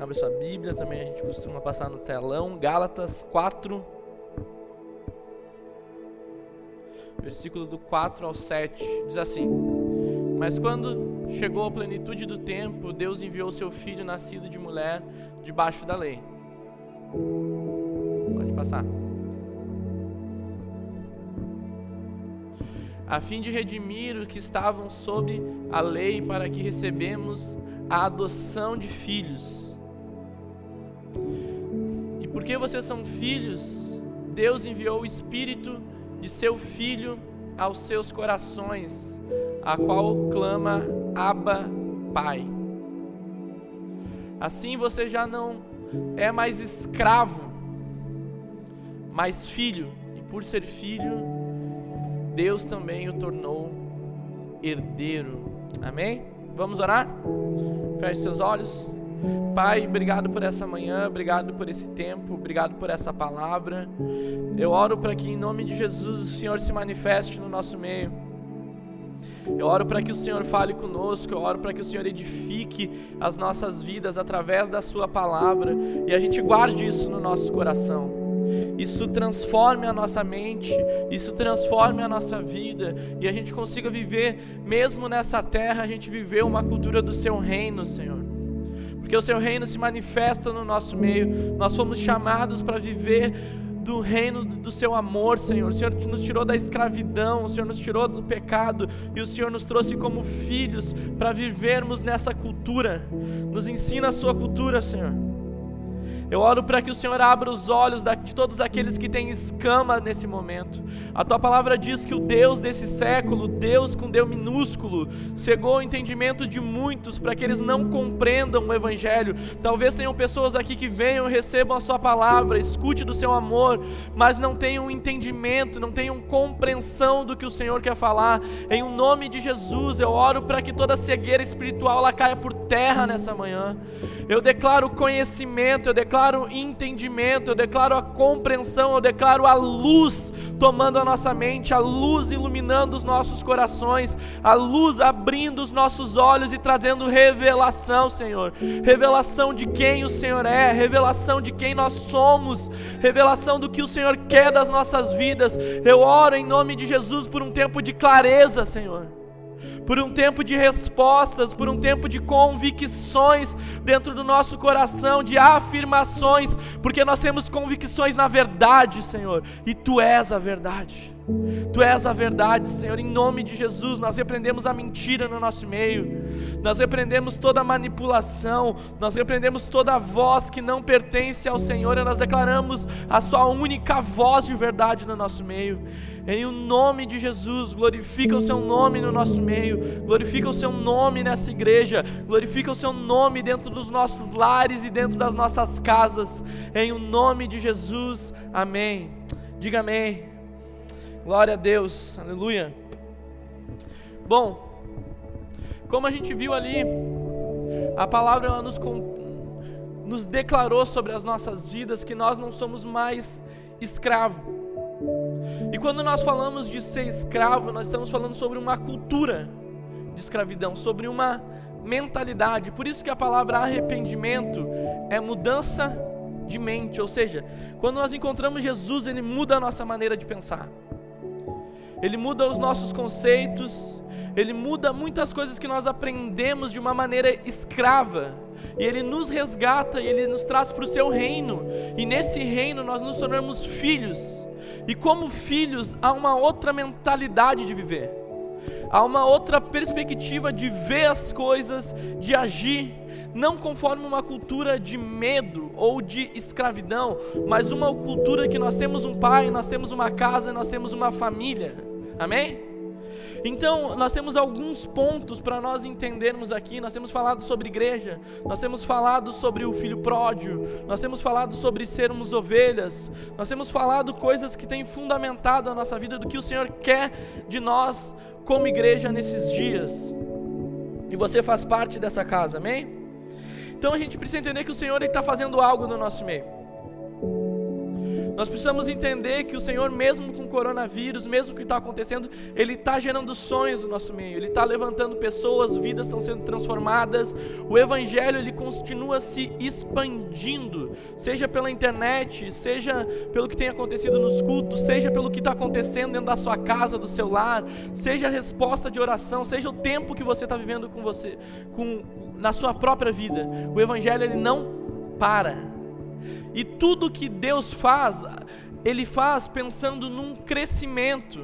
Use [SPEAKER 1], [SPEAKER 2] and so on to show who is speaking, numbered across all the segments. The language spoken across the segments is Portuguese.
[SPEAKER 1] Abre sua Bíblia, também a gente costuma passar no telão. Gálatas 4, versículo do 4 ao 7, diz assim: Mas quando chegou a plenitude do tempo, Deus enviou seu filho nascido de mulher debaixo da lei. Pode passar. A fim de redimir os que estavam sob a lei, para que recebemos a adoção de filhos. E porque vocês são filhos, Deus enviou o Espírito de seu Filho aos seus corações, a qual clama Abba, Pai. Assim você já não é mais escravo, mas filho, e por ser filho, Deus também o tornou herdeiro. Amém? Vamos orar? Feche seus olhos. Pai, obrigado por essa manhã, obrigado por esse tempo, obrigado por essa palavra. Eu oro para que em nome de Jesus o Senhor se manifeste no nosso meio. Eu oro para que o Senhor fale conosco, eu oro para que o Senhor edifique as nossas vidas através da Sua palavra e a gente guarde isso no nosso coração. Isso transforme a nossa mente, isso transforme a nossa vida e a gente consiga viver, mesmo nessa terra, a gente viver uma cultura do Seu reino, Senhor porque o seu reino se manifesta no nosso meio. Nós fomos chamados para viver do reino do seu amor, Senhor. O Senhor nos tirou da escravidão, o Senhor nos tirou do pecado e o Senhor nos trouxe como filhos para vivermos nessa cultura. Nos ensina a sua cultura, Senhor. Eu oro para que o Senhor abra os olhos de todos aqueles que têm escama nesse momento. A tua palavra diz que o Deus desse século, Deus com Deus minúsculo, cegou o entendimento de muitos para que eles não compreendam o Evangelho. Talvez tenham pessoas aqui que venham recebam a Sua palavra, escute do seu amor, mas não tenham entendimento, não tenham compreensão do que o Senhor quer falar. Em nome de Jesus, eu oro para que toda cegueira espiritual ela caia por terra nessa manhã. Eu declaro conhecimento, eu declaro declaro entendimento, eu declaro a compreensão, eu declaro a luz tomando a nossa mente, a luz iluminando os nossos corações, a luz abrindo os nossos olhos e trazendo revelação, Senhor. Revelação de quem o Senhor é, revelação de quem nós somos, revelação do que o Senhor quer das nossas vidas. Eu oro em nome de Jesus por um tempo de clareza, Senhor por um tempo de respostas, por um tempo de convicções dentro do nosso coração, de afirmações, porque nós temos convicções na verdade, Senhor, e Tu és a verdade. Tu és a verdade, Senhor. Em nome de Jesus, nós repreendemos a mentira no nosso meio. Nós repreendemos toda manipulação, nós repreendemos toda voz que não pertence ao Senhor e nós declaramos a sua única voz de verdade no nosso meio. Em o nome de Jesus, glorifica o seu nome no nosso meio, glorifica o seu nome nessa igreja, glorifica o seu nome dentro dos nossos lares e dentro das nossas casas. Em o nome de Jesus, amém. Diga amém. Glória a Deus, aleluia. Bom, como a gente viu ali, a palavra ela nos, nos declarou sobre as nossas vidas que nós não somos mais escravos e quando nós falamos de ser escravo, nós estamos falando sobre uma cultura de escravidão, sobre uma mentalidade. Por isso que a palavra arrependimento é mudança de mente, ou seja, quando nós encontramos Jesus, ele muda a nossa maneira de pensar. Ele muda os nossos conceitos, ele muda muitas coisas que nós aprendemos de uma maneira escrava. E ele nos resgata e ele nos traz para o seu reino. E nesse reino nós nos tornamos filhos. E como filhos, há uma outra mentalidade de viver, há uma outra perspectiva de ver as coisas, de agir, não conforme uma cultura de medo ou de escravidão, mas uma cultura que nós temos um pai, nós temos uma casa, nós temos uma família. Amém? Então, nós temos alguns pontos para nós entendermos aqui. Nós temos falado sobre igreja, nós temos falado sobre o filho pródigo, nós temos falado sobre sermos ovelhas, nós temos falado coisas que têm fundamentado a nossa vida do que o Senhor quer de nós como igreja nesses dias. E você faz parte dessa casa, amém? Então a gente precisa entender que o Senhor está fazendo algo no nosso meio. Nós precisamos entender que o Senhor, mesmo com o coronavírus, mesmo o que está acontecendo, Ele está gerando sonhos no nosso meio, Ele está levantando pessoas, vidas estão sendo transformadas, o Evangelho ele continua se expandindo, seja pela internet, seja pelo que tem acontecido nos cultos, seja pelo que está acontecendo dentro da sua casa, do seu lar, seja a resposta de oração, seja o tempo que você está vivendo com você, com, na sua própria vida. O Evangelho ele não para. E tudo que Deus faz, Ele faz pensando num crescimento.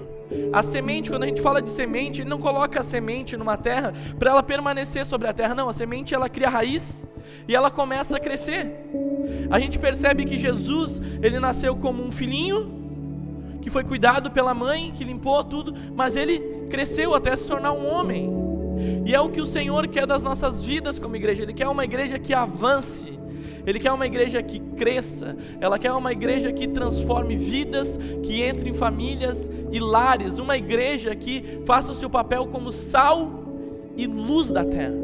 [SPEAKER 1] A semente, quando a gente fala de semente, Ele não coloca a semente numa terra para ela permanecer sobre a terra. Não, a semente ela cria raiz e ela começa a crescer. A gente percebe que Jesus, ele nasceu como um filhinho, que foi cuidado pela mãe, que limpou tudo, mas ele cresceu até se tornar um homem. E é o que o Senhor quer das nossas vidas como igreja. Ele quer uma igreja que avance, ele quer uma igreja que cresça, ela quer uma igreja que transforme vidas, que entre em famílias e lares, uma igreja que faça o seu papel como sal e luz da terra.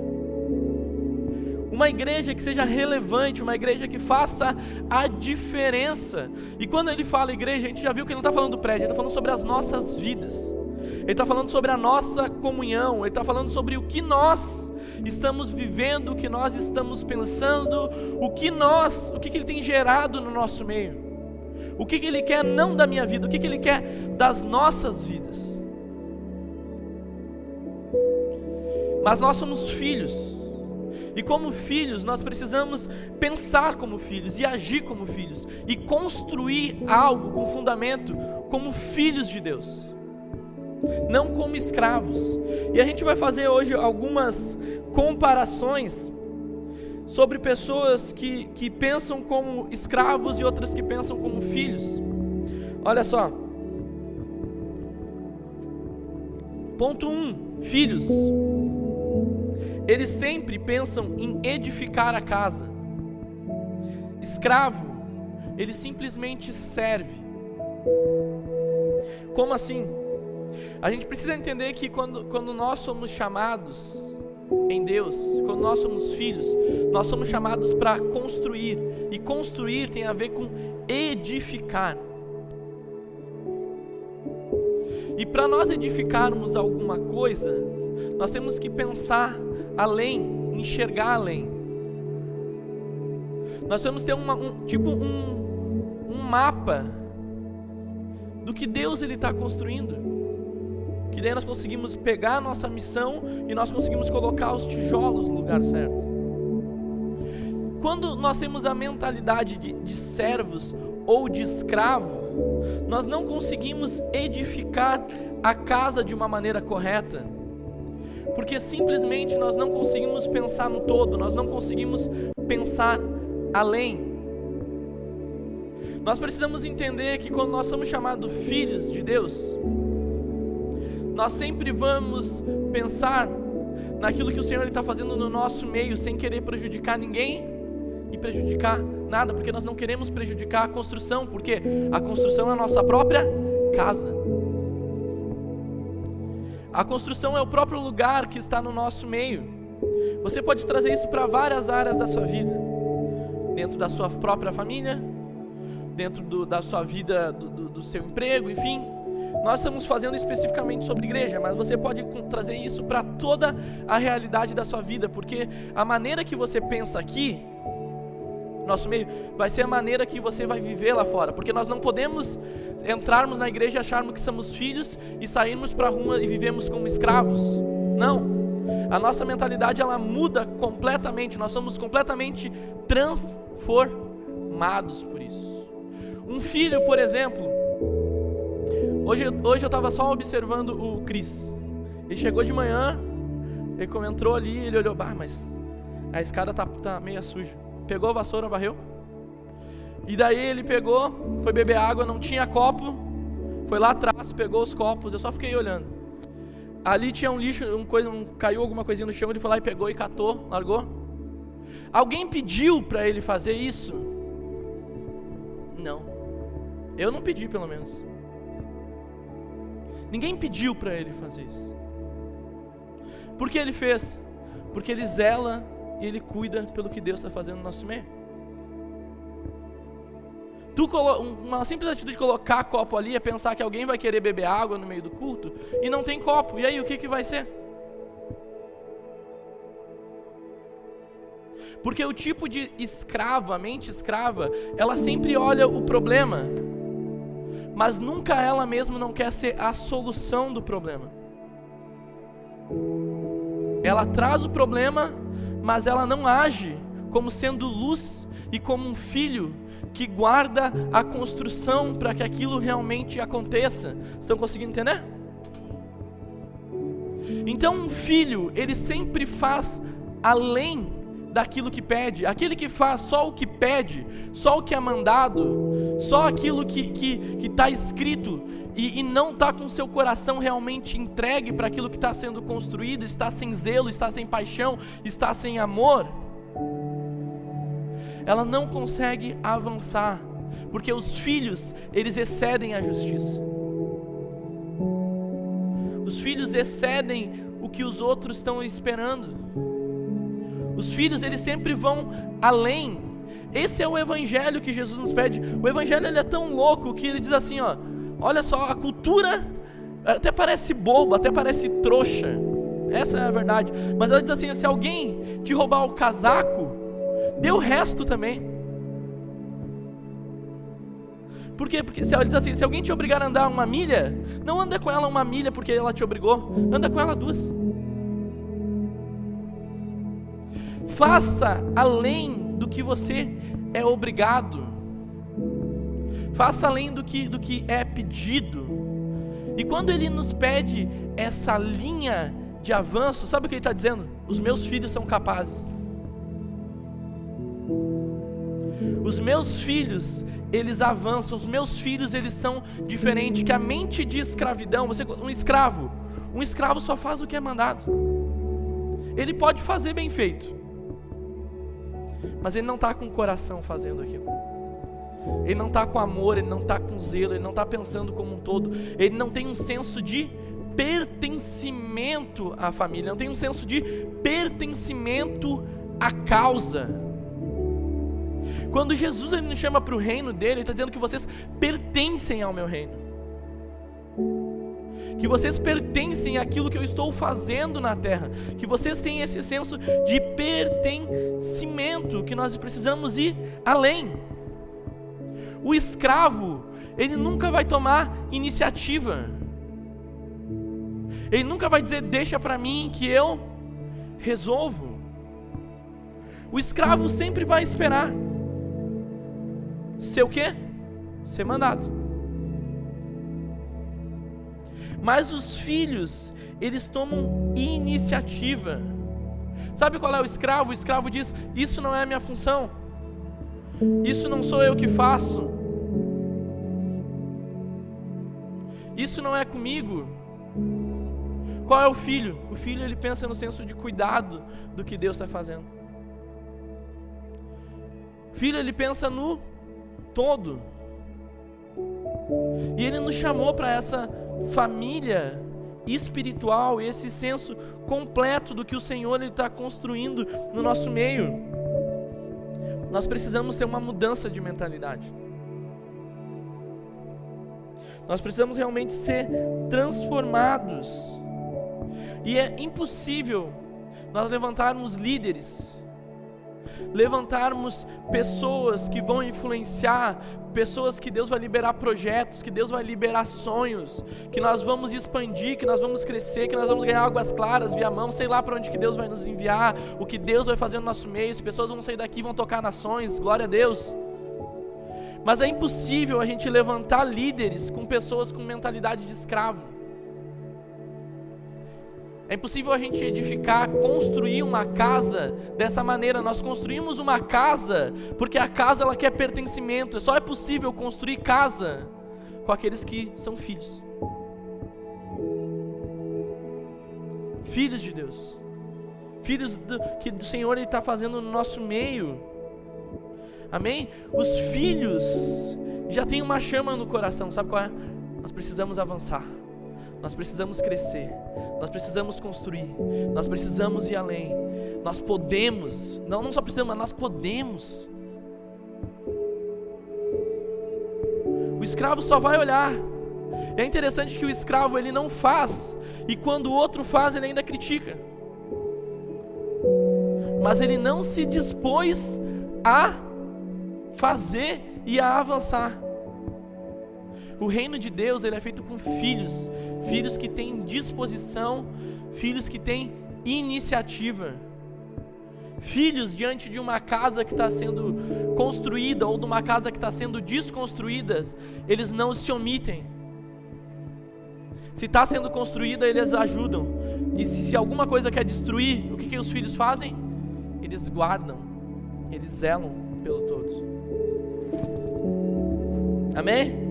[SPEAKER 1] Uma igreja que seja relevante, uma igreja que faça a diferença. E quando ele fala igreja, a gente já viu que ele não está falando do prédio, ele está falando sobre as nossas vidas. Ele está falando sobre a nossa comunhão, ele está falando sobre o que nós estamos vivendo, o que nós estamos pensando, o que nós, o que, que Ele tem gerado no nosso meio, o que, que Ele quer não da minha vida, o que, que Ele quer das nossas vidas. Mas nós somos filhos, e como filhos, nós precisamos pensar como filhos e agir como filhos e construir algo com fundamento como filhos de Deus não como escravos. E a gente vai fazer hoje algumas comparações sobre pessoas que, que pensam como escravos e outras que pensam como filhos. Olha só. Ponto 1: um, filhos. Eles sempre pensam em edificar a casa. Escravo, ele simplesmente serve. Como assim? A gente precisa entender que quando, quando nós somos chamados em Deus, quando nós somos filhos, nós somos chamados para construir, e construir tem a ver com edificar. E para nós edificarmos alguma coisa, nós temos que pensar além, enxergar além. Nós temos que ter uma, um tipo um, um mapa do que Deus ele está construindo que daí nós conseguimos pegar a nossa missão e nós conseguimos colocar os tijolos no lugar certo. Quando nós temos a mentalidade de, de servos ou de escravo, nós não conseguimos edificar a casa de uma maneira correta, porque simplesmente nós não conseguimos pensar no todo, nós não conseguimos pensar além. Nós precisamos entender que quando nós somos chamados filhos de Deus, nós sempre vamos pensar naquilo que o Senhor está fazendo no nosso meio, sem querer prejudicar ninguém e prejudicar nada, porque nós não queremos prejudicar a construção, porque a construção é a nossa própria casa. A construção é o próprio lugar que está no nosso meio. Você pode trazer isso para várias áreas da sua vida, dentro da sua própria família, dentro do, da sua vida, do, do, do seu emprego, enfim nós estamos fazendo especificamente sobre igreja, mas você pode trazer isso para toda a realidade da sua vida, porque a maneira que você pensa aqui, nosso meio, vai ser a maneira que você vai viver lá fora, porque nós não podemos entrarmos na igreja e acharmos que somos filhos e sairmos para a rua e vivemos como escravos. Não. A nossa mentalidade ela muda completamente, nós somos completamente transformados por isso. Um filho, por exemplo, Hoje, hoje eu estava só observando o Cris. Ele chegou de manhã, ele entrou ali, ele olhou, bah, mas a escada tá, tá meio suja. Pegou a vassoura, varreu. E daí ele pegou, foi beber água, não tinha copo. Foi lá atrás, pegou os copos, eu só fiquei olhando. Ali tinha um lixo, um coisa, um, caiu alguma coisinha no chão, ele foi lá e pegou e catou, largou. Alguém pediu para ele fazer isso? Não. Eu não pedi, pelo menos. Ninguém pediu para ele fazer isso. Por que ele fez? Porque ele zela e ele cuida pelo que Deus está fazendo no nosso meio. Tu uma simples atitude de colocar copo ali é pensar que alguém vai querer beber água no meio do culto e não tem copo. E aí o que, que vai ser? Porque o tipo de escrava, mente escrava, ela sempre olha o problema, mas nunca ela mesma não quer ser a solução do problema. Ela traz o problema, mas ela não age como sendo luz e como um filho que guarda a construção para que aquilo realmente aconteça. Estão conseguindo entender? Então, um filho, ele sempre faz além daquilo que pede. Aquele que faz só o que pede, só o que é mandado, só aquilo que está que, que tá escrito e, e não está com seu coração realmente entregue para aquilo que está sendo construído, está sem zelo, está sem paixão, está sem amor, ela não consegue avançar, porque os filhos, eles excedem a justiça. Os filhos excedem o que os outros estão esperando. Os filhos, eles sempre vão além. Esse é o evangelho que Jesus nos pede. O evangelho ele é tão louco que ele diz assim, ó: Olha só, a cultura até parece boba, até parece trouxa. Essa é a verdade. Mas ela diz assim: se alguém te roubar o casaco, dê o resto também. Por quê? Porque se ela diz assim: se alguém te obrigar a andar uma milha, não anda com ela uma milha porque ela te obrigou, anda com ela duas. Faça além do que você é obrigado. Faça além do que, do que é pedido. E quando ele nos pede essa linha de avanço, sabe o que ele está dizendo? Os meus filhos são capazes. Os meus filhos, eles avançam. Os meus filhos, eles são diferentes. Que a mente de escravidão, você, um escravo, um escravo só faz o que é mandado. Ele pode fazer bem feito, mas ele não está com o coração fazendo aquilo. Ele não está com amor, ele não está com zelo, ele não está pensando como um todo, ele não tem um senso de pertencimento à família, não tem um senso de pertencimento à causa. Quando Jesus ele nos chama para o reino dele, ele está dizendo que vocês pertencem ao meu reino que vocês pertencem àquilo que eu estou fazendo na terra, que vocês têm esse senso de pertencimento, que nós precisamos ir além. O escravo, ele nunca vai tomar iniciativa, ele nunca vai dizer, deixa para mim que eu resolvo. O escravo sempre vai esperar. Ser o quê? Ser mandado. Mas os filhos, eles tomam iniciativa. Sabe qual é o escravo? O escravo diz: Isso não é a minha função. Isso não sou eu que faço. Isso não é comigo. Qual é o filho? O filho ele pensa no senso de cuidado do que Deus está fazendo. O filho ele pensa no todo. E ele nos chamou para essa família espiritual, esse senso completo do que o Senhor está construindo no nosso meio. Nós precisamos ter uma mudança de mentalidade. Nós precisamos realmente ser transformados. E é impossível nós levantarmos líderes levantarmos pessoas que vão influenciar, pessoas que Deus vai liberar projetos, que Deus vai liberar sonhos, que nós vamos expandir, que nós vamos crescer, que nós vamos ganhar águas claras via mão, sei lá para onde que Deus vai nos enviar, o que Deus vai fazer no nosso meio, as pessoas vão sair daqui e vão tocar nações, glória a Deus. Mas é impossível a gente levantar líderes com pessoas com mentalidade de escravo. É impossível a gente edificar, construir uma casa dessa maneira. Nós construímos uma casa porque a casa ela quer pertencimento. Só é possível construir casa com aqueles que são filhos. Filhos de Deus. Filhos do, que o Senhor está fazendo no nosso meio. Amém? Os filhos já têm uma chama no coração. Sabe qual é? Nós precisamos avançar. Nós precisamos crescer, nós precisamos construir, nós precisamos ir além. Nós podemos, não, não só precisamos, mas nós podemos. O escravo só vai olhar. É interessante que o escravo ele não faz e quando o outro faz ele ainda critica. Mas ele não se dispôs a fazer e a avançar. O reino de Deus ele é feito com filhos, filhos que têm disposição, filhos que têm iniciativa. Filhos diante de uma casa que está sendo construída ou de uma casa que está sendo desconstruída, eles não se omitem. Se está sendo construída, eles ajudam. E se, se, alguma coisa quer destruir, o que, que os filhos fazem? Eles guardam, eles zelam pelo todos. Amém?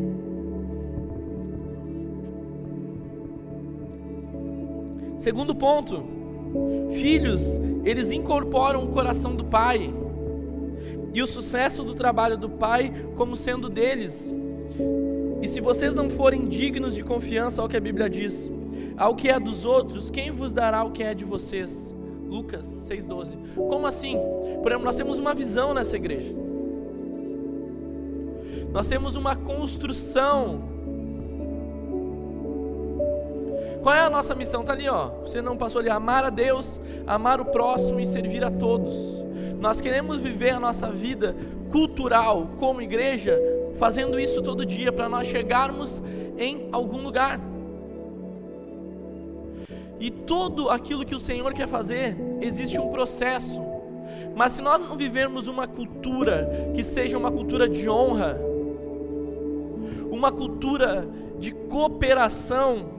[SPEAKER 1] Segundo ponto, filhos, eles incorporam o coração do pai e o sucesso do trabalho do pai como sendo deles. E se vocês não forem dignos de confiança ao que a Bíblia diz, ao que é dos outros, quem vos dará o que é de vocês? Lucas 6,12. Como assim? Por exemplo, nós temos uma visão nessa igreja. Nós temos uma construção qual é a nossa missão? Está ali, ó. Você não passou ali, amar a Deus, amar o próximo e servir a todos. Nós queremos viver a nossa vida cultural como igreja, fazendo isso todo dia para nós chegarmos em algum lugar. E tudo aquilo que o Senhor quer fazer, existe um processo. Mas se nós não vivermos uma cultura que seja uma cultura de honra, uma cultura de cooperação,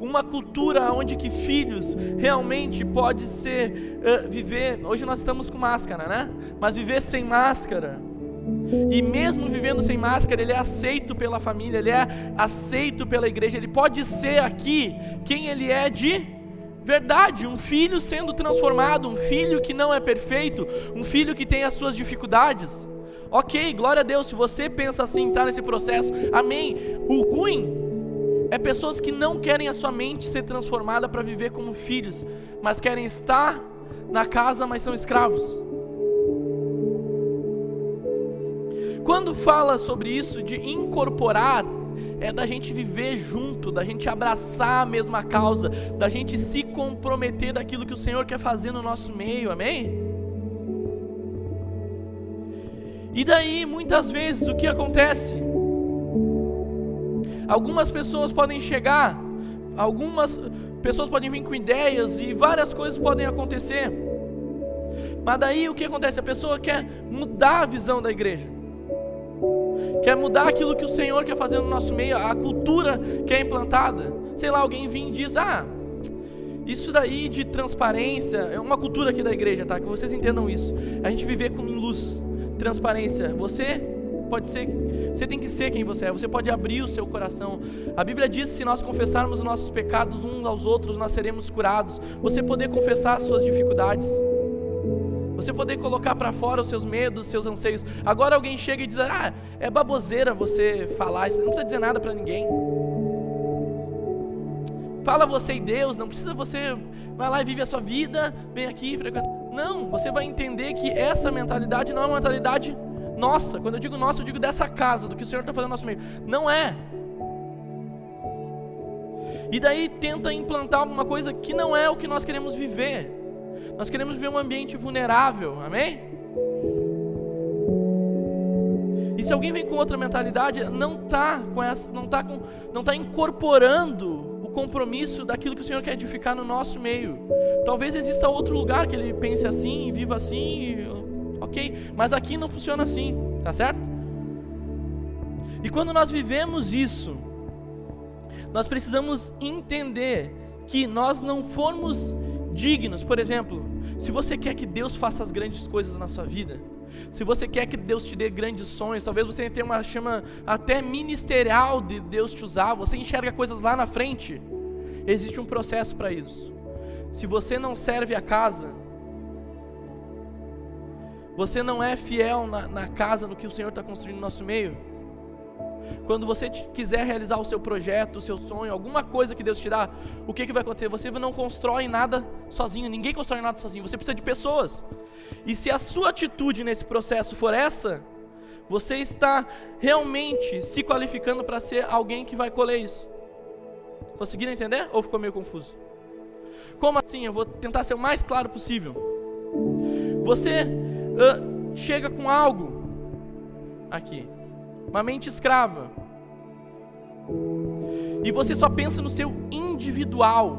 [SPEAKER 1] uma cultura onde que filhos realmente pode ser uh, viver. Hoje nós estamos com máscara, né? Mas viver sem máscara. E mesmo vivendo sem máscara, ele é aceito pela família, ele é aceito pela igreja. Ele pode ser aqui quem ele é de verdade, um filho sendo transformado, um filho que não é perfeito, um filho que tem as suas dificuldades. Ok, glória a Deus, se você pensa assim, está nesse processo, amém. O ruim é pessoas que não querem a sua mente ser transformada para viver como filhos, mas querem estar na casa, mas são escravos. Quando fala sobre isso de incorporar, é da gente viver junto, da gente abraçar a mesma causa, da gente se comprometer daquilo que o Senhor quer fazer no nosso meio, amém? E daí, muitas vezes, o que acontece? Algumas pessoas podem chegar, algumas pessoas podem vir com ideias e várias coisas podem acontecer. Mas daí o que acontece? A pessoa quer mudar a visão da igreja. Quer mudar aquilo que o Senhor quer fazer no nosso meio, a cultura que é implantada. Sei lá, alguém vem e diz: "Ah, isso daí de transparência é uma cultura aqui da igreja, tá? Que vocês entendam isso. A gente viver com luz, transparência. Você pode ser, você tem que ser quem você é, você pode abrir o seu coração. A Bíblia diz que se nós confessarmos os nossos pecados uns aos outros, nós seremos curados. Você poder confessar as suas dificuldades. Você poder colocar para fora os seus medos, os seus anseios. Agora alguém chega e diz: "Ah, é baboseira você falar, isso não precisa dizer nada para ninguém". Fala você e Deus, não precisa você vai lá e vive a sua vida, vem aqui, frequenta. Não, você vai entender que essa mentalidade não é uma mentalidade nossa. Quando eu digo nossa, eu digo dessa casa, do que o Senhor está fazendo no nosso meio. Não é. E daí tenta implantar alguma coisa que não é o que nós queremos viver. Nós queremos viver um ambiente vulnerável, amém? E se alguém vem com outra mentalidade, não está com essa, não tá com, não tá incorporando o compromisso daquilo que o Senhor quer edificar no nosso meio. Talvez exista outro lugar que ele pense assim, viva assim, ok? Mas aqui não funciona assim, tá certo? E quando nós vivemos isso, nós precisamos entender que nós não formos dignos. Por exemplo, se você quer que Deus faça as grandes coisas na sua vida, se você quer que Deus te dê grandes sonhos, talvez você tenha uma chama até ministerial de Deus te usar, você enxerga coisas lá na frente, existe um processo para isso. Se você não serve a casa, você não é fiel na, na casa, no que o Senhor está construindo no nosso meio. Quando você quiser realizar o seu projeto, o seu sonho, alguma coisa que Deus te dá, o que, que vai acontecer? Você não constrói nada sozinho, ninguém constrói nada sozinho, você precisa de pessoas. E se a sua atitude nesse processo for essa, você está realmente se qualificando para ser alguém que vai colher isso? Conseguiram entender? Ou ficou meio confuso? Como assim? Eu vou tentar ser o mais claro possível. Você uh, chega com algo aqui, uma mente escrava, e você só pensa no seu individual.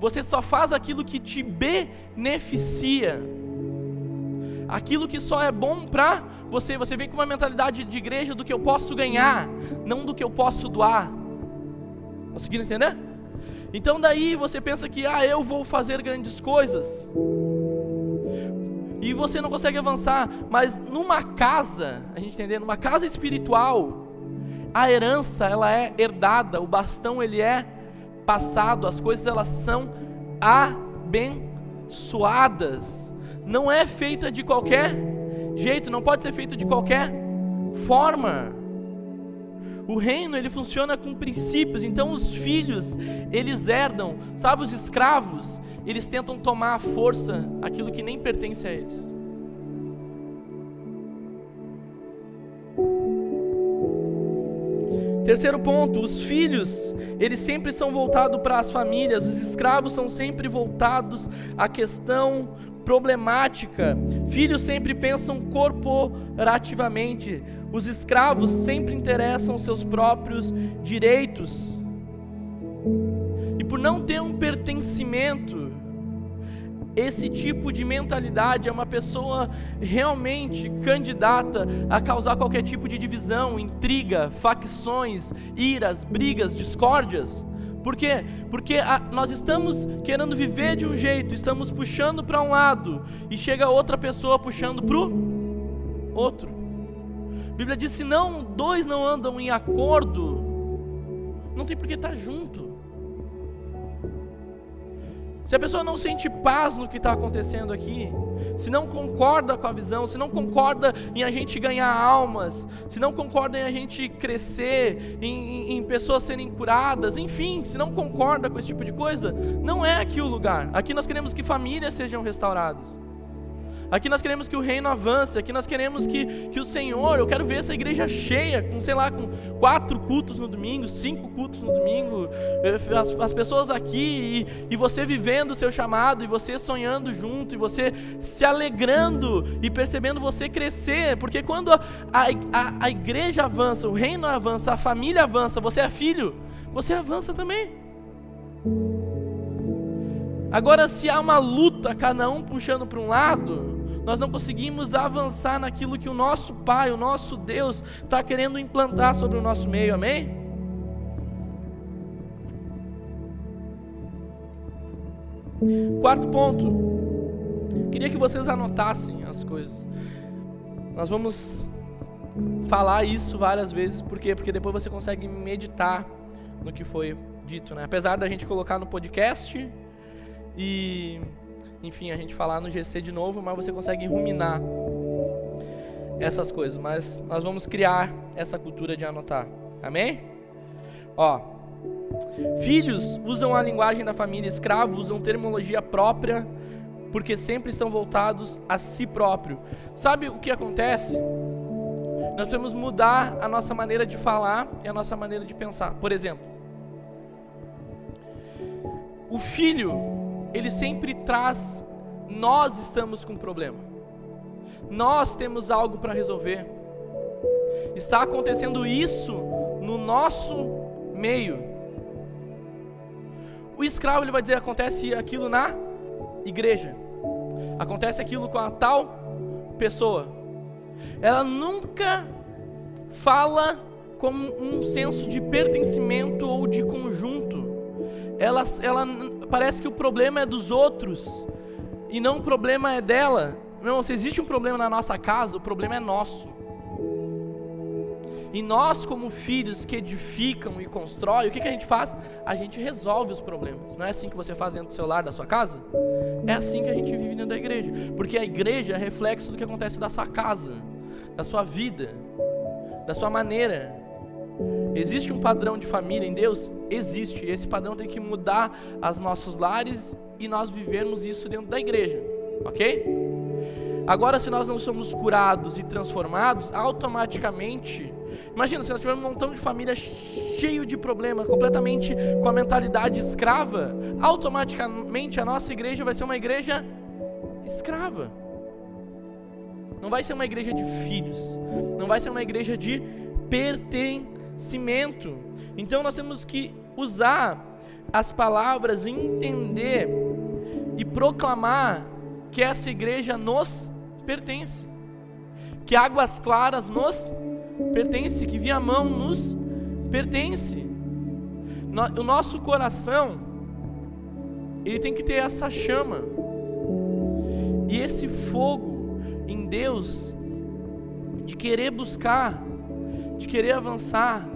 [SPEAKER 1] Você só faz aquilo que te beneficia. Aquilo que só é bom para você. Você vem com uma mentalidade de igreja do que eu posso ganhar, não do que eu posso doar. Conseguiram entender? Então daí você pensa que ah, eu vou fazer grandes coisas. E você não consegue avançar, mas numa casa, a gente entender, numa casa espiritual, a herança ela é herdada, o bastão ele é passado, as coisas elas são abençoadas. Não é feita de qualquer jeito, não pode ser feita de qualquer forma. O reino ele funciona com princípios, então os filhos eles herdam, sabe os escravos, eles tentam tomar à força aquilo que nem pertence a eles. Terceiro ponto, os filhos, eles sempre são voltados para as famílias, os escravos são sempre voltados à questão problemática. Filhos sempre pensam corporativamente. Os escravos sempre interessam seus próprios direitos. E por não ter um pertencimento, esse tipo de mentalidade é uma pessoa realmente candidata a causar qualquer tipo de divisão, intriga, facções, iras, brigas, discórdias. Por quê? Porque a, nós estamos querendo viver de um jeito, estamos puxando para um lado e chega outra pessoa puxando para o outro. A Bíblia diz: se não dois não andam em acordo, não tem por que estar tá junto. Se a pessoa não sente paz no que está acontecendo aqui, se não concorda com a visão, se não concorda em a gente ganhar almas, se não concorda em a gente crescer, em, em, em pessoas serem curadas, enfim, se não concorda com esse tipo de coisa, não é aqui o lugar. Aqui nós queremos que famílias sejam restauradas. Aqui nós queremos que o reino avance, aqui nós queremos que, que o Senhor, eu quero ver essa igreja cheia, com, sei lá, com quatro cultos no domingo, cinco cultos no domingo, eh, as, as pessoas aqui, e, e você vivendo o seu chamado, e você sonhando junto, e você se alegrando e percebendo você crescer, porque quando a, a, a igreja avança, o reino avança, a família avança, você é filho, você avança também. Agora, se há uma luta, cada um puxando para um lado, nós não conseguimos avançar naquilo que o nosso Pai, o nosso Deus, está querendo implantar sobre o nosso meio, amém? Quarto ponto, queria que vocês anotassem as coisas. Nós vamos falar isso várias vezes, por quê? Porque depois você consegue meditar no que foi dito, né? Apesar da gente colocar no podcast e enfim, a gente falar no GC de novo, mas você consegue ruminar essas coisas. Mas nós vamos criar essa cultura de anotar. Amém? Ó, filhos usam a linguagem da família, escravos usam terminologia própria, porque sempre são voltados a si próprio. Sabe o que acontece? Nós temos mudar a nossa maneira de falar e a nossa maneira de pensar. Por exemplo, o filho ele sempre traz: nós estamos com um problema, nós temos algo para resolver. Está acontecendo isso no nosso meio. O escravo ele vai dizer: acontece aquilo na igreja, acontece aquilo com a tal pessoa. Ela nunca fala com um senso de pertencimento ou de conjunto. Ela, ela parece que o problema é dos outros e não o problema é dela. Não, se existe um problema na nossa casa, o problema é nosso. E nós, como filhos que edificam e constroem, o que, que a gente faz? A gente resolve os problemas. Não é assim que você faz dentro do seu lar, da sua casa? É assim que a gente vive dentro da igreja. Porque a igreja é reflexo do que acontece da sua casa, da sua vida, da sua maneira Existe um padrão de família em Deus? Existe. Esse padrão tem que mudar os nossos lares e nós vivermos isso dentro da igreja, ok? Agora, se nós não somos curados e transformados, automaticamente, imagina se nós tivermos um montão de família cheio de problemas, completamente com a mentalidade escrava, automaticamente a nossa igreja vai ser uma igreja escrava. Não vai ser uma igreja de filhos, não vai ser uma igreja de pertencimento. Então nós temos que usar as palavras, entender e proclamar que essa igreja nos pertence, que Águas Claras nos pertence, que Viamão nos pertence. O nosso coração, ele tem que ter essa chama e esse fogo em Deus de querer buscar, de querer avançar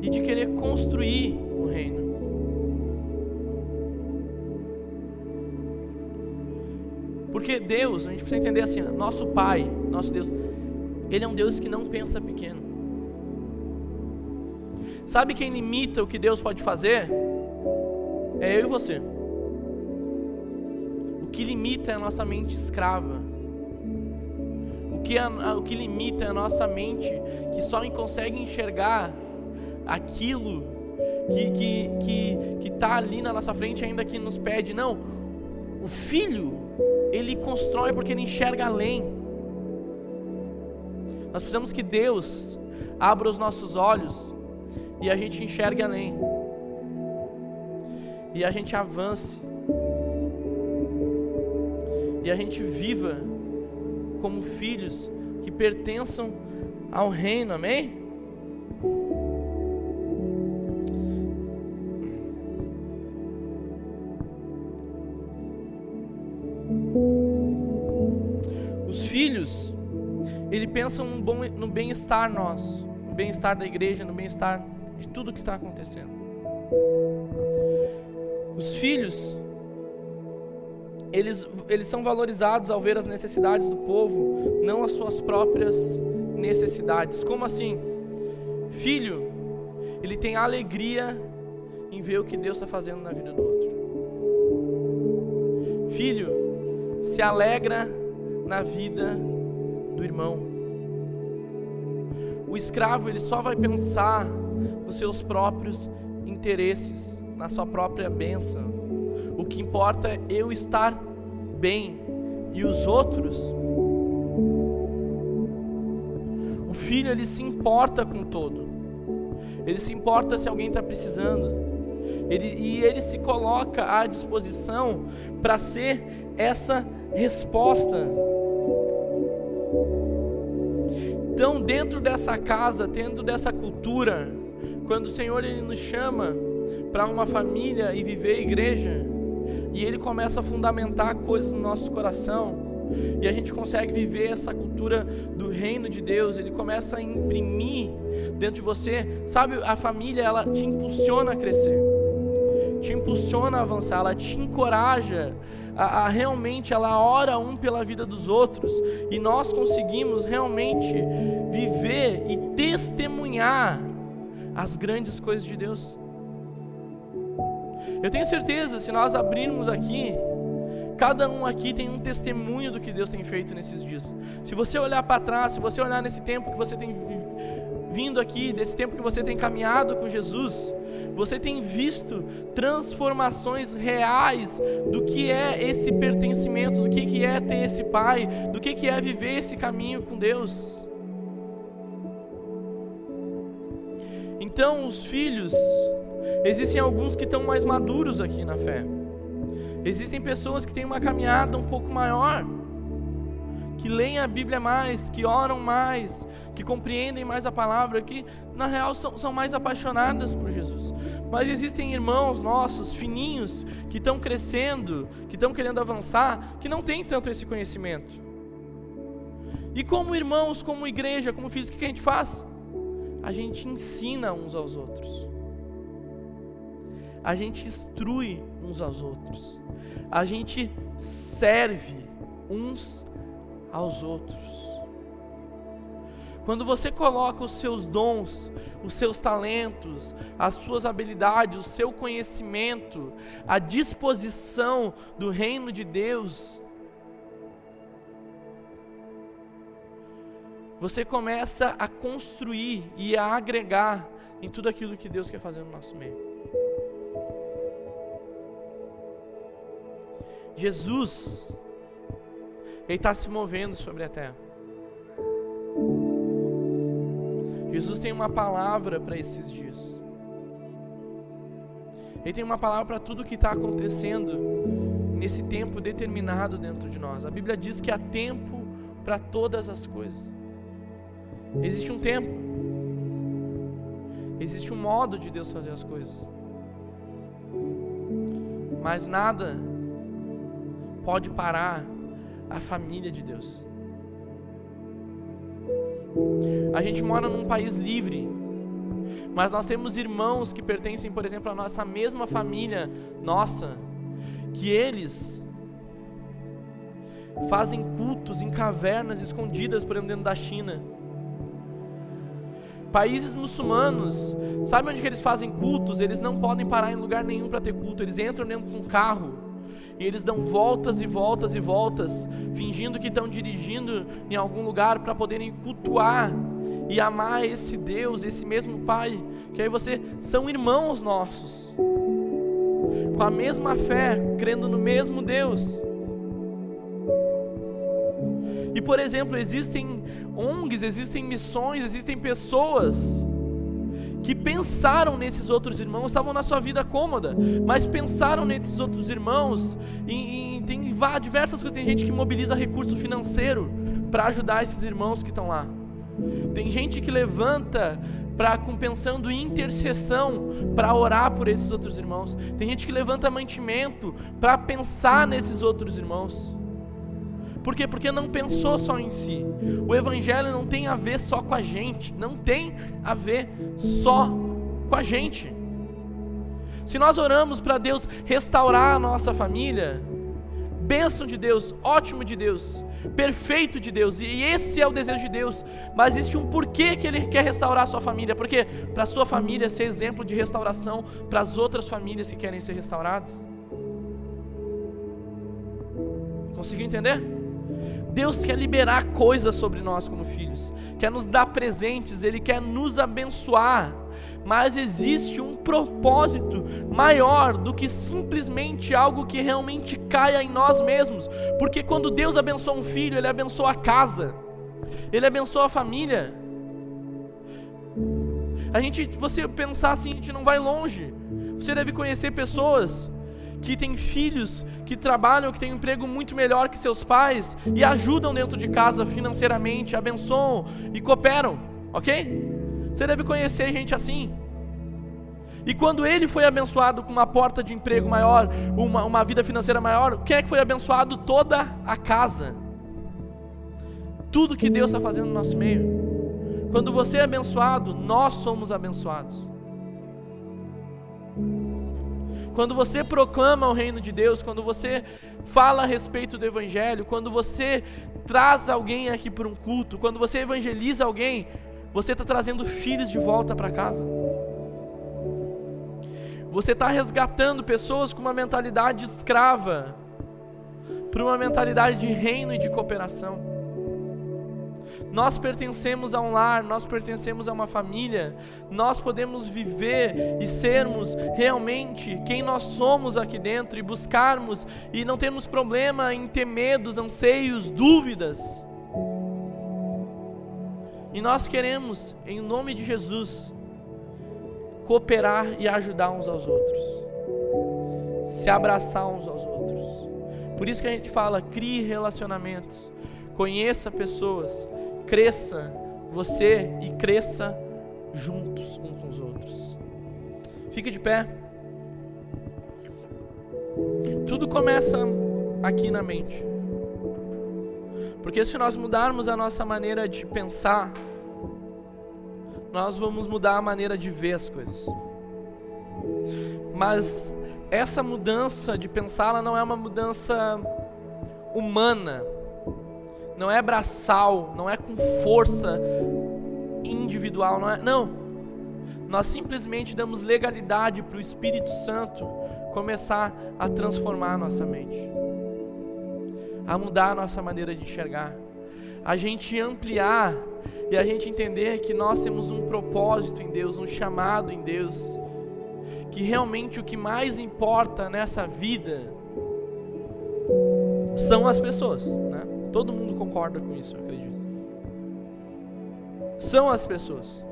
[SPEAKER 1] e de querer construir o reino. Porque Deus, a gente precisa entender assim, nosso Pai, nosso Deus, Ele é um Deus que não pensa pequeno. Sabe quem limita o que Deus pode fazer? É eu e você. O que limita é a nossa mente escrava. Que, o que limita é a nossa mente que só consegue enxergar aquilo que está que, que, que tá ali na nossa frente, ainda que nos pede. Não, o filho ele constrói porque ele enxerga além. Nós precisamos que Deus abra os nossos olhos e a gente enxergue além. E a gente avance. E a gente viva como filhos que pertençam ao reino, amém? ele pensa no, bom, no bem-estar nosso, no bem-estar da igreja, no bem-estar de tudo que está acontecendo. Os filhos, eles, eles são valorizados ao ver as necessidades do povo, não as suas próprias necessidades. Como assim? Filho, ele tem alegria em ver o que Deus está fazendo na vida do outro. Filho, se alegra na vida do irmão. O escravo ele só vai pensar nos seus próprios interesses, na sua própria bênção. O que importa é eu estar bem e os outros. O filho ele se importa com todo. Ele se importa se alguém está precisando. Ele, e ele se coloca à disposição para ser essa resposta. Então, dentro dessa casa, dentro dessa cultura, quando o Senhor ele nos chama para uma família e viver a igreja, e ele começa a fundamentar coisas no nosso coração, e a gente consegue viver essa cultura do reino de Deus, ele começa a imprimir dentro de você, sabe, a família ela te impulsiona a crescer, te impulsiona a avançar, ela te encoraja a, a, realmente ela ora um pela vida dos outros. E nós conseguimos realmente viver e testemunhar as grandes coisas de Deus. Eu tenho certeza, se nós abrirmos aqui, cada um aqui tem um testemunho do que Deus tem feito nesses dias. Se você olhar para trás, se você olhar nesse tempo que você tem vindo aqui, desse tempo que você tem caminhado com Jesus, você tem visto transformações reais do que é esse pertencimento, do que, que é ter esse Pai, do que, que é viver esse caminho com Deus. Então, os filhos, existem alguns que estão mais maduros aqui na fé. Existem pessoas que têm uma caminhada um pouco maior que leem a Bíblia mais, que oram mais, que compreendem mais a palavra, que na real são, são mais apaixonadas por Jesus. Mas existem irmãos nossos, fininhos, que estão crescendo, que estão querendo avançar, que não têm tanto esse conhecimento. E como irmãos, como igreja, como filhos, o que a gente faz? A gente ensina uns aos outros. A gente instrui uns aos outros. A gente serve uns aos outros. Quando você coloca os seus dons, os seus talentos, as suas habilidades, o seu conhecimento à disposição do reino de Deus, você começa a construir e a agregar em tudo aquilo que Deus quer fazer no nosso meio. Jesus, Ele está se movendo sobre a terra. Jesus tem uma palavra para esses dias. Ele tem uma palavra para tudo que está acontecendo nesse tempo determinado dentro de nós. A Bíblia diz que há tempo para todas as coisas. Existe um tempo. Existe um modo de Deus fazer as coisas. Mas nada pode parar a família de Deus. A gente mora num país livre, mas nós temos irmãos que pertencem, por exemplo, à nossa mesma família, nossa, que eles fazem cultos em cavernas escondidas, por exemplo, dentro da China. Países muçulmanos, sabe onde que eles fazem cultos? Eles não podem parar em lugar nenhum para ter culto. Eles entram dentro de um carro e eles dão voltas e voltas e voltas, fingindo que estão dirigindo em algum lugar para poderem cultuar e amar esse Deus, esse mesmo Pai, que aí você são irmãos nossos, com a mesma fé, crendo no mesmo Deus. E por exemplo, existem ONGs, existem missões, existem pessoas que pensaram nesses outros irmãos, estavam na sua vida cômoda, mas pensaram nesses outros irmãos, e, e tem diversas coisas, tem gente que mobiliza recurso financeiro para ajudar esses irmãos que estão lá. Tem gente que levanta para pensando em intercessão para orar por esses outros irmãos. Tem gente que levanta mantimento para pensar nesses outros irmãos. Por quê? Porque não pensou só em si. O evangelho não tem a ver só com a gente, não tem a ver só com a gente. Se nós oramos para Deus restaurar a nossa família, bênção de Deus, ótimo de Deus, perfeito de Deus, e esse é o desejo de Deus, mas existe um porquê que Ele quer restaurar a sua família, porque para a sua família ser exemplo de restauração para as outras famílias que querem ser restauradas. Conseguiu entender? Deus quer liberar coisas sobre nós como filhos, quer nos dar presentes, Ele quer nos abençoar mas existe um propósito maior do que simplesmente algo que realmente caia em nós mesmos. Porque quando Deus abençoa um filho, Ele abençoa a casa, Ele abençoa a família. A gente, você pensar assim, a gente não vai longe. Você deve conhecer pessoas que têm filhos que trabalham, que têm um emprego muito melhor que seus pais e ajudam dentro de casa financeiramente, abençoam e cooperam, ok? Você deve conhecer gente assim. E quando ele foi abençoado com uma porta de emprego maior, uma, uma vida financeira maior, quem é que foi abençoado? Toda a casa. Tudo que Deus está fazendo no nosso meio. Quando você é abençoado, nós somos abençoados. Quando você proclama o reino de Deus, quando você fala a respeito do Evangelho, quando você traz alguém aqui para um culto, quando você evangeliza alguém, você está trazendo filhos de volta para casa. Você está resgatando pessoas com uma mentalidade escrava para uma mentalidade de reino e de cooperação. Nós pertencemos a um lar, nós pertencemos a uma família, nós podemos viver e sermos realmente quem nós somos aqui dentro e buscarmos, e não temos problema em ter medos, anseios, dúvidas. E nós queremos, em nome de Jesus, cooperar e ajudar uns aos outros, se abraçar uns aos outros. Por isso que a gente fala: crie relacionamentos, conheça pessoas, cresça você e cresça juntos uns com os outros. Fique de pé. Tudo começa aqui na mente. Porque se nós mudarmos a nossa maneira de pensar, nós vamos mudar a maneira de ver as coisas. Mas essa mudança de pensar, ela não é uma mudança humana, não é braçal, não é com força individual, não é, não. Nós simplesmente damos legalidade para o Espírito Santo começar a transformar a nossa mente a mudar a nossa maneira de enxergar, a gente ampliar e a gente entender que nós temos um propósito em Deus, um chamado em Deus, que realmente o que mais importa nessa vida são as pessoas, né? Todo mundo concorda com isso, eu acredito. São as pessoas.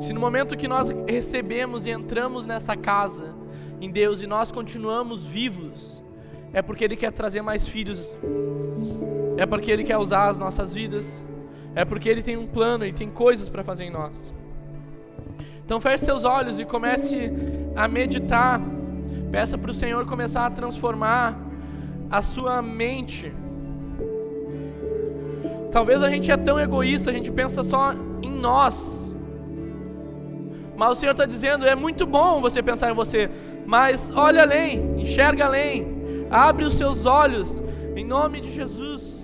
[SPEAKER 1] Se no momento que nós recebemos e entramos nessa casa em Deus e nós continuamos vivos, é porque Ele quer trazer mais filhos, é porque Ele quer usar as nossas vidas, é porque Ele tem um plano e tem coisas para fazer em nós. Então feche seus olhos e comece a meditar. Peça para o Senhor começar a transformar a sua mente. Talvez a gente é tão egoísta, a gente pensa só em nós. Mas o Senhor está dizendo: é muito bom você pensar em você, mas olha além, enxerga além, abre os seus olhos, em nome de Jesus.